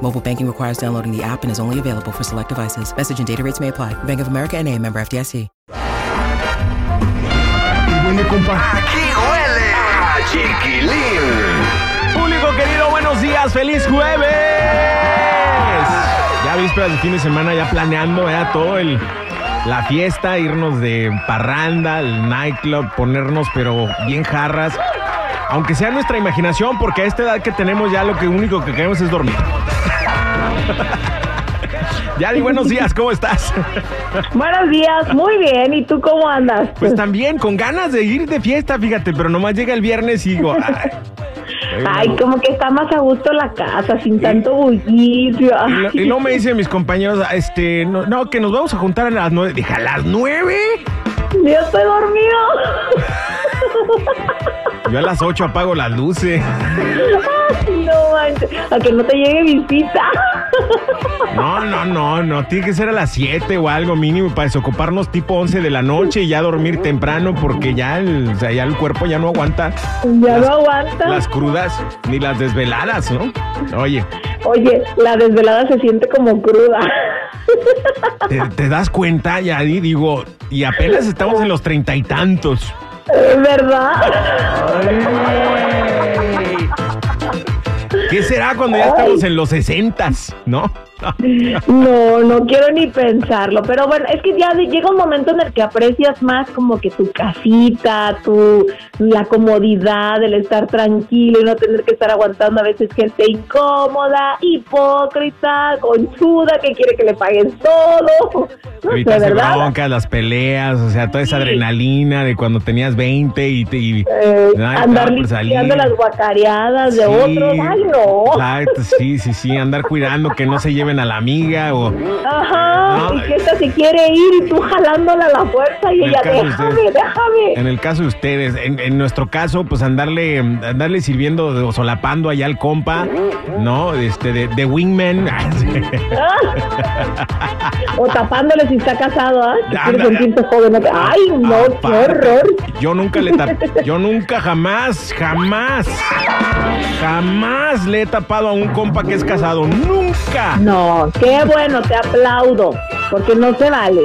Mobile banking requires downloading the app and is only available for select devices. Message and data rates may apply. Bank of America and a member FDIC. Aquí huele a chiquilín. Público querido, buenos días, feliz jueves. Ya vísperas de fin de semana, ya planeando ya todo el la fiesta, irnos de parranda, el nightclub, ponernos pero bien jarras. Aunque sea nuestra imaginación, porque a esta edad que tenemos ya lo que único que queremos es dormir. Yari, buenos días, ¿cómo estás? Buenos días, muy bien. ¿Y tú cómo andas? Pues también, con ganas de ir de fiesta, fíjate, pero nomás llega el viernes y digo, ay, Ay, como que está más a gusto la casa, sin tanto bullicio. Y luego me dicen mis compañeros, este, no, no, que nos vamos a juntar a las nueve. Dije, ¿a las nueve? Yo estoy dormido. Yo a las ocho apago las luces. No manches, a que no te llegue visita. No, no, no, no, tiene que ser a las 7 o algo mínimo para desocuparnos tipo 11 de la noche y ya dormir temprano porque ya el, o sea, ya el cuerpo ya no aguanta Ya no aguanta. las crudas ni las desveladas, ¿no? Oye, Oye, la desvelada se siente como cruda. ¿te, te das cuenta, Yadi? Digo, y apenas estamos en los treinta y tantos. Es verdad. ¿Qué será cuando ya estamos en los sesentas, no? No, no quiero ni pensarlo, pero bueno, es que ya llega un momento en el que aprecias más como que tu casita, tu la comodidad, el estar tranquilo y no tener que estar aguantando a veces gente incómoda, hipócrita, conchuda, que quiere que le paguen todo. No ¿verdad? broncas, las peleas, o sea, toda esa Sí. adrenalina de cuando tenías 20 y, te, y Eh, andar salir. limpiando las guacareadas de Sí, otros, ay no. Exacto, sí, sí, sí, andar cuidando que no se lleven a la amiga o Ajá, No, y que esta se quiere ir y tú jalándola a la fuerza y ella, déjame, ustedes. déjame. en el caso de ustedes, en, en nuestro caso, pues andarle, andarle sirviendo o solapando allá al compa, ¿no? Este, de, de wingman. O tapándole si está casado, ¿ah? Joven. ¿no? Ay, no, qué horror. Yo nunca le tapé, yo nunca jamás, jamás, jamás le he tapado a un compa que es casado. Nunca. No, qué bueno, te aplaudo, porque no se vale.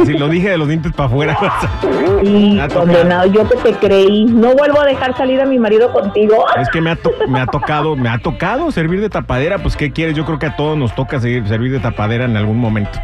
Así lo dije de los dientes para afuera. Tocado. condenado, yo que te creí. No vuelvo a dejar salir a mi marido contigo. Es que me ha, me ha tocado, me ha tocado servir de tapadera, pues ¿qué quieres? Yo creo que a todos nos toca seguir- servir de tapadera en algún momento.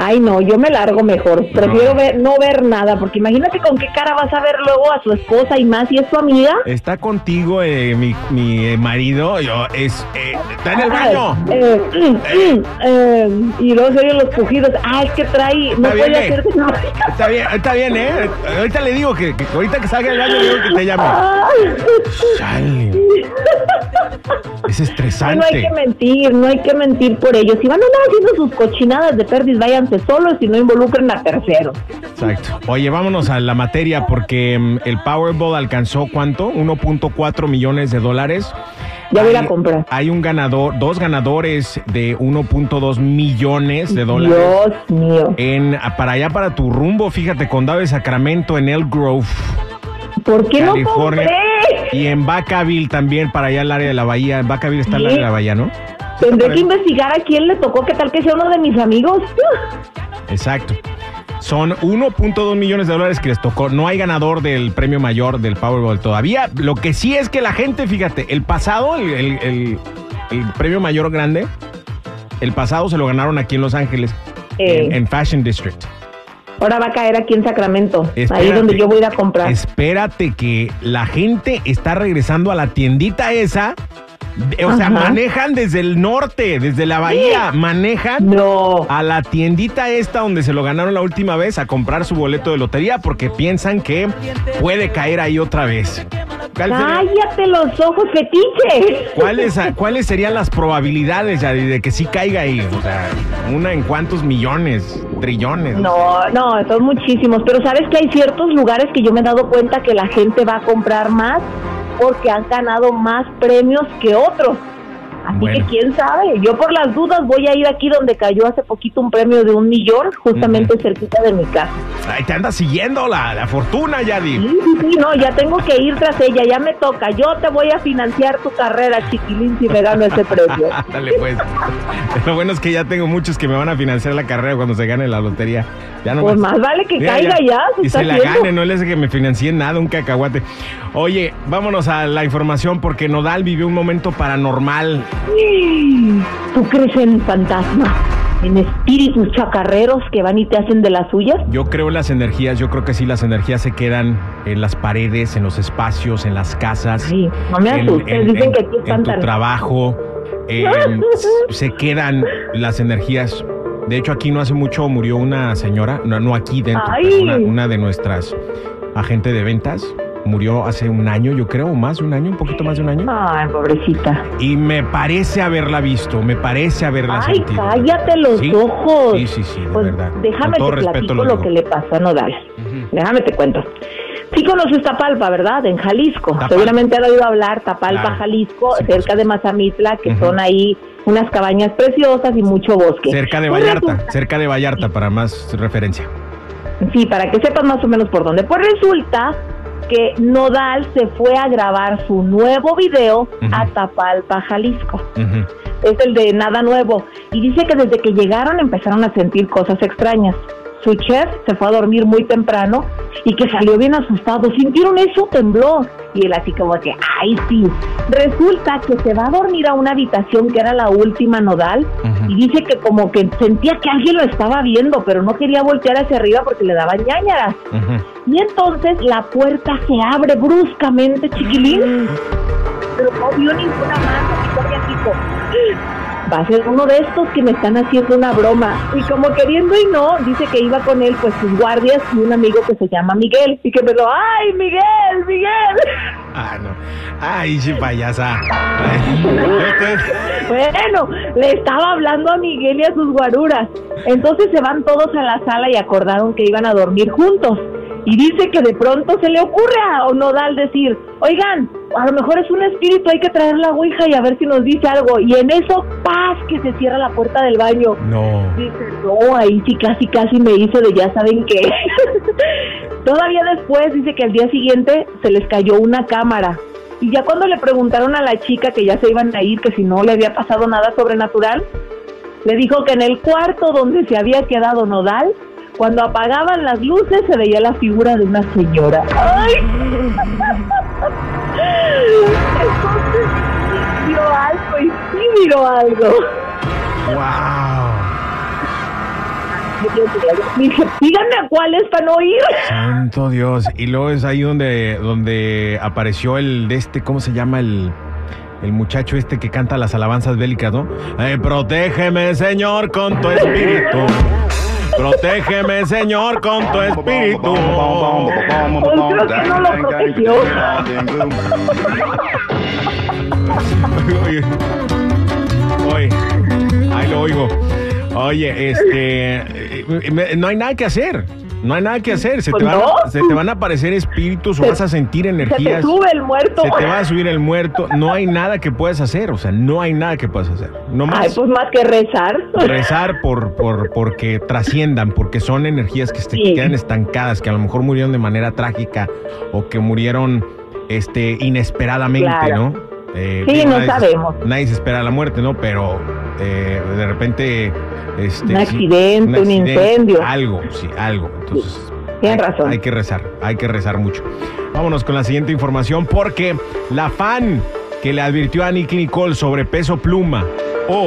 Ay, no, yo me largo mejor. Prefiero No. ver, no ver nada, porque imagínate con qué cara vas a ver luego a su esposa y más si es tu amiga. Está contigo eh, mi, mi, eh, marido, yo, es, eh, está en el baño. Eh, mm, eh, y luego se oyen los pujidos. Ah, es que trae, no bien, puede eh. hacer. Está bien, está bien, ¿eh? Ahorita le digo que, que ahorita que salga del baño le digo que te llame. Ay. Chale. Es Sí, no hay estresante. que mentir, no hay que mentir por ellos. Si van a andar haciendo sus cochinadas de perdis, váyanse solos y no involucren a terceros. Exacto. Oye, vámonos a la materia porque mm, el Powerball alcanzó ¿cuánto? 1.4 millones de dólares. Ya voy a comprar. Hay un ganador, dos ganadores de 1.2 millones de dólares. Dios mío. En, para allá, para tu rumbo, fíjate, Condado de Sacramento, en Elk Grove, ¿Por qué no compré? Y en Vacaville también, para allá al área de la bahía. En Vacaville está el Sí. área de la bahía, ¿no? Tendré que investigar a quién le tocó, qué tal que sea uno de mis amigos. Exacto. Son 1.2 millones de dólares que les tocó. No hay ganador del premio mayor del Powerball todavía. Lo que sí es que la gente, fíjate, el pasado, el, el- el- el premio mayor grande, el pasado se lo ganaron aquí en Los Ángeles, Eh. en, en Fashion District. Ahora va a caer aquí en Sacramento, ahí Espérate. donde yo voy a ir a comprar. Espérate que la gente está regresando a la tiendita esa O sea, Ajá. manejan desde el norte, desde la bahía, manejan No. a la tiendita esta donde se lo ganaron la última vez a comprar su boleto de lotería porque piensan que puede caer ahí otra vez. ¿Cuál sería- Cállate los ojos, fetiche. ¿Cuáles, ¿Cuáles serían las probabilidades Yadi, de que sí caiga ahí? O sea, una en cuántos millones, trillones. No, no, son muchísimos, pero sabes que hay ciertos lugares que yo me he dado cuenta que la gente va a comprar más porque han ganado más premios que otros. Así Bueno. que quién sabe, yo por las dudas voy a ir aquí donde cayó hace poquito un premio de un millón, justamente cerquita de mi casa. Ahí te anda siguiendo la, la fortuna, Yadi. Sí, sí, sí, no, ya tengo que ir tras ella, ya me toca. Yo te voy a financiar tu carrera, chiquilín, si me gano ese premio. Dale pues. Lo bueno es que ya tengo muchos que me van a financiar la carrera cuando se gane la lotería. Ya no Pues más vale que caiga ya, se Y se la gane, no le hace que me financien nada, un cacahuate. Oye, vámonos a la información porque Nodal vivió un momento paranormal. ¿Tú crees en fantasmas? ¿En espíritus chacarreros que van y te hacen de las suyas? Yo creo en las energías, yo creo que sí, las energías se quedan en las paredes, en los espacios, en las casas. Sí, no me en- asustes, en- dicen en- que aquí en están tu tan... trabajo. en- se quedan las energías. De hecho, aquí no hace mucho murió una señora, no, no aquí dentro, pero una, una de nuestras agentes de ventas. Murió hace un año, yo creo, más de un año, un poquito más de un año. Ay, pobrecita. Y me parece haberla visto, me parece haberla Ay, sentido. cállate los Sí, ojos. Sí, sí, sí, de Pues verdad. déjame te platico lo que le pasó a Nodal. Déjame te cuento. Sí conoces Tapalpa, ¿verdad? En Jalisco. Tapalpa. Seguramente has oído hablar Tapalpa, Claro. Jalisco, Sí, cerca de Mazamitla, que son ahí unas cabañas preciosas y mucho bosque. Cerca de Pues Vallarta, resulta- cerca de Vallarta, para más referencia. Sí, para que sepas más o menos por dónde. Pues resulta que Nodal se fue a grabar su nuevo video a Tapalpa, Jalisco. Es el de Nada Nuevo. Y dice que desde que llegaron empezaron a sentir cosas extrañas. Su chef se fue a dormir muy temprano y que salió bien asustado. ¿Sintieron eso? Tembló. Y él así como que, ay sí. Resulta que se va a dormir a una habitación que era la última nodal y dice que como que sentía que alguien lo estaba viendo, pero no quería voltear hacia arriba porque le daban ñañaras. Y entonces la puerta se abre bruscamente, chiquilín. Pero no vio ninguna mano, ni todavía dijo, va a ser uno de estos que me están haciendo una broma. Y como queriendo y no, dice que iba con él, pues sus guardias y un amigo que se llama Miguel. Y que me lo, ¡ay, Miguel, Miguel! Ah, no. Ay, sí, payasa. Bueno, le estaba hablando a Miguel y a sus guaruras. Entonces se van todos a la sala y acordaron que iban a dormir juntos. Y dice que de pronto se le ocurre a Onodal decir, oigan, a lo mejor es un espíritu, hay que traer la ouija y a ver si nos dice algo. Y en eso, paz, que se cierra la puerta del baño. No. Dice, no, ahí sí casi casi me hizo de ya saben qué. Todavía después dice que al día siguiente se les cayó una cámara. Y ya cuando le preguntaron a la chica que ya se iban a ir, que si no le había pasado nada sobrenatural, le dijo que en el cuarto donde se había quedado Nodal, cuando apagaban las luces se veía la figura de una señora. ¡Ay! Entonces vio algo y sí vio algo. Wow. Dije, díganme a cuáles para no ir. Santo Dios. Y luego es ahí donde, donde apareció el de este, ¿cómo se llama? El, el muchacho este que canta las alabanzas bélicas, ¿no? Eh, protégeme, Señor, con tu espíritu. Protégeme, Señor, con tu espíritu. Creo que no lo protegió. Oye, oye, ahí lo oigo. Oye, este, eh, no hay nada que hacer. No hay nada que hacer. Se, te, van, no. a, se te van a aparecer espíritus o Se- vas a sentir Se te energías. sube el muerto. Se te va a subir el muerto. No hay nada que puedas hacer. O sea, no hay nada que puedas hacer. No Ay, más pues más que rezar. rezar por, por porque trasciendan, porque son energías que se Sí. quedan estancadas, que a lo mejor murieron de manera trágica o que murieron este inesperadamente, Claro. ¿no? Eh, Sí, no nadie se- sabemos. nadie se espera la muerte, ¿no? Pero eh, de repente... Este, Un accidente, un incendio. Algo, sí, algo. Entonces... Tienes hay- razón. Hay que rezar, hay que rezar mucho. Vámonos con la siguiente información porque la fan que le advirtió a Nicky Nicole sobre peso pluma o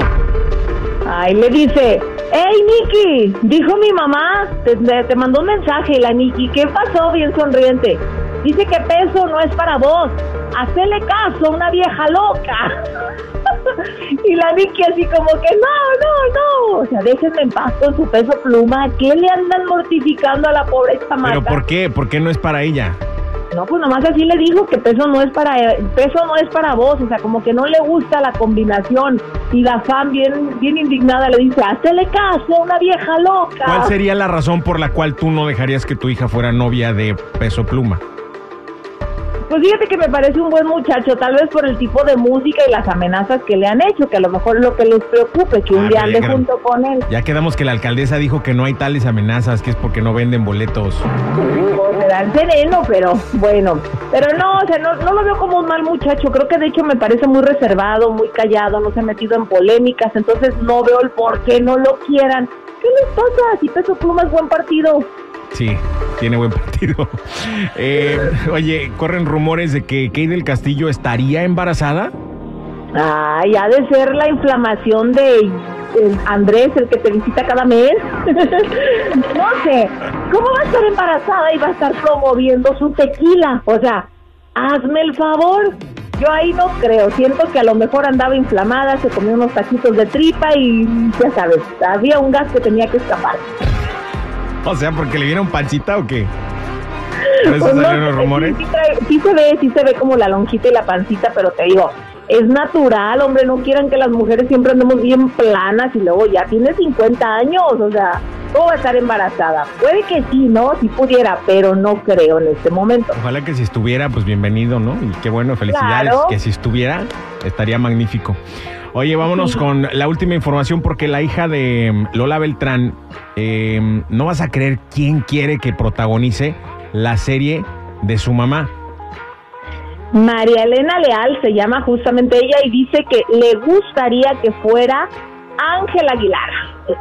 Ay, le dice, hey Nikki, dijo mi mamá, te, te- mandó un mensaje la Nikki, ¿qué pasó? Bien sonriente. Dice que peso no es para vos. Hacele caso a una vieja loca. y la Nicky así como que no, no, no. O sea, déjenme en paz con su peso pluma. ¿Qué le andan mortificando a la pobre chamaca? ¿Pero por qué? ¿Por qué no es para ella? No, pues nomás así le dijo que peso no es para peso no es para vos, o sea, como que no le gusta la combinación. Y la fan bien, bien indignada le dice, hazle caso, una vieja loca. ¿Cuál sería la razón por la cual tú no dejarías que tu hija fuera novia de peso pluma? Pues fíjate que me parece un buen muchacho, tal vez por el tipo de música y las amenazas que le han hecho, que a lo mejor es lo que les preocupe, que un Ah, día ande quedamos- junto con él. Ya quedamos que la alcaldesa dijo que no hay tales amenazas, que es porque no venden boletos. Me dan sereno, pero bueno. Pero no, o sea, no, no lo veo como un mal muchacho. Creo que de hecho me parece muy reservado, muy callado, no se ha metido en polémicas. Entonces no veo el por qué no lo quieran. ¿Qué les pasa? Si Peso Pluma es buen partido. Sí, tiene buen partido. Eh, oye, corren rumores de que Kay del Castillo estaría embarazada. Ay, ha de ser la inflamación de Andrés, el que te visita cada mes. no sé, ¿cómo va a estar embarazada y va a estar promoviendo su tequila? O sea, hazme el favor. Yo ahí no creo. Siento que a lo mejor andaba inflamada, se comió unos taquitos de tripa y ya sabes, había un gas que tenía que escapar. O sea, porque le vieron pancita o qué. Por eso Pues no salieron los rumores. Sí, sí sí se ve, sí se ve como la lonjita y la pancita, pero te digo, es natural, hombre, no quieran que las mujeres siempre andemos bien planas y luego ya tiene 50 años, o sea, ¿cómo va a estar embarazada? Puede que sí, ¿no? Si pudiera, pero no creo en este momento. Ojalá que si estuviera, pues bienvenido, ¿no? Y qué bueno, felicidades. Claro. Que si estuviera, estaría magnífico. Oye, vámonos con la última información porque la hija de mm, Lola Beltrán, eh, no vas a creer quién quiere que protagonice la serie de su mamá. María Elena Leal se llama justamente ella y dice que le gustaría que fuera Ángel Aguilar.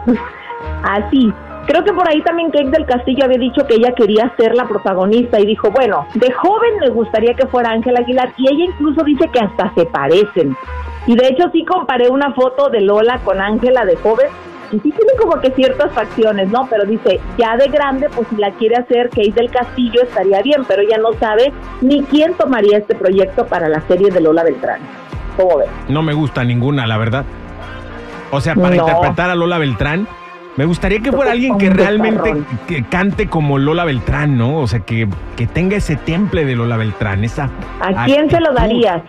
Así. Creo que por ahí también Kate del Castillo había dicho que ella quería ser la protagonista y dijo, bueno, de joven me gustaría que fuera Ángel Aguilar y ella incluso dice que hasta se parecen. Y de hecho sí comparé una foto de Lola con Ángela de joven y sí tiene como que ciertas facciones, ¿no? Pero dice, ya de grande, pues si la quiere hacer Kate del Castillo estaría bien, pero ella no sabe ni quién tomaría este proyecto para la serie de Lola Beltrán. ¿Cómo ves? No me gusta ninguna, la verdad. O sea, para No. interpretar a Lola Beltrán, me gustaría que fuera alguien que realmente que cante como Lola Beltrán, ¿no? O sea, que, que tenga ese temple de Lola Beltrán, esa ¿A quién se lo darías?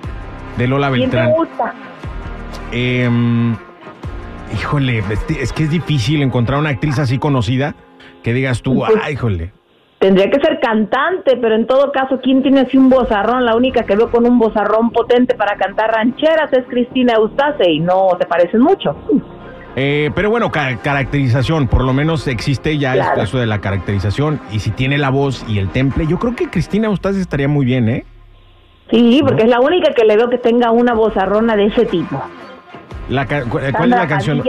De Lola ¿Quién te Beltrán. gusta? Em, híjole, es, que es difícil encontrar una actriz así conocida que digas tú, Pues- ay, híjole. Tendría que ser cantante, pero en todo caso, ¿quién tiene así un bozarrón? La única que veo con un bozarrón potente para cantar rancheras es Cristina Eustace y no te parecen mucho. Eh, pero bueno, ca- caracterización, por lo menos existe ya Claro. eso de la caracterización. Y si tiene la voz y el temple, yo creo que Cristina Eustace estaría muy bien, ¿eh? Sí, porque es la única que le veo que tenga una bozarrona de ese tipo. La ¿Cuál es la canción?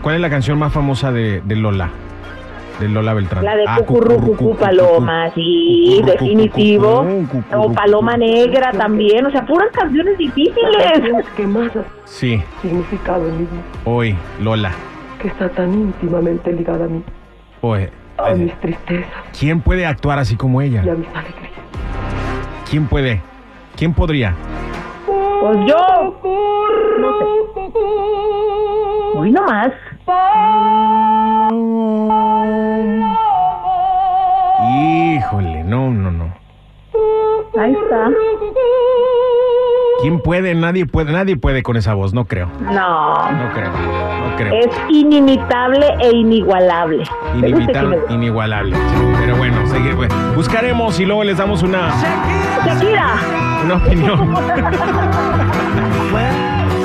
¿Cuál es la canción más famosa de, de Lola? De Lola Beltrán. La de Ah, Cucurru Paloma, sí, definitivo. O Paloma Negra también, o sea, puras canciones difíciles. que más Sí, significado en mi vida, hoy, Lola. que está tan íntimamente ligada a mí, Hoy. a eh, mis tristezas ¿Quién puede actuar así como ella? y a mis alegrías. ¿Quién puede? ¿Quién podría? Pues yo, no sé. Hoy nomás. Ahí está. ¿Quién puede? Nadie puede, nadie puede con esa voz, no creo. No. No creo, no creo. Es inimitable e inigualable. Inimitable, inigualable. sí. Pero bueno, seguir, pues, buscaremos y luego les damos una, Shakira. una opinión.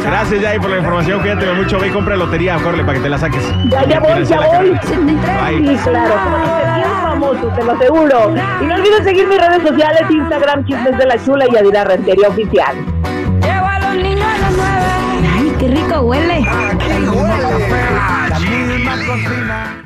Gracias, Jay, por la información. Cuídate mucho. Ve y compra lotería, corre para que te la saques. Ya, ya voy, ya voy. carrera. Sí, Bye. claro. Te lo aseguro. Y no olvides seguir mis redes sociales, Instagram, Chismes de la Chula y Adira Rentería Oficial. Llevo a los niños a las nueve. Ay, qué rico huele. Aquí huele a chiquilín.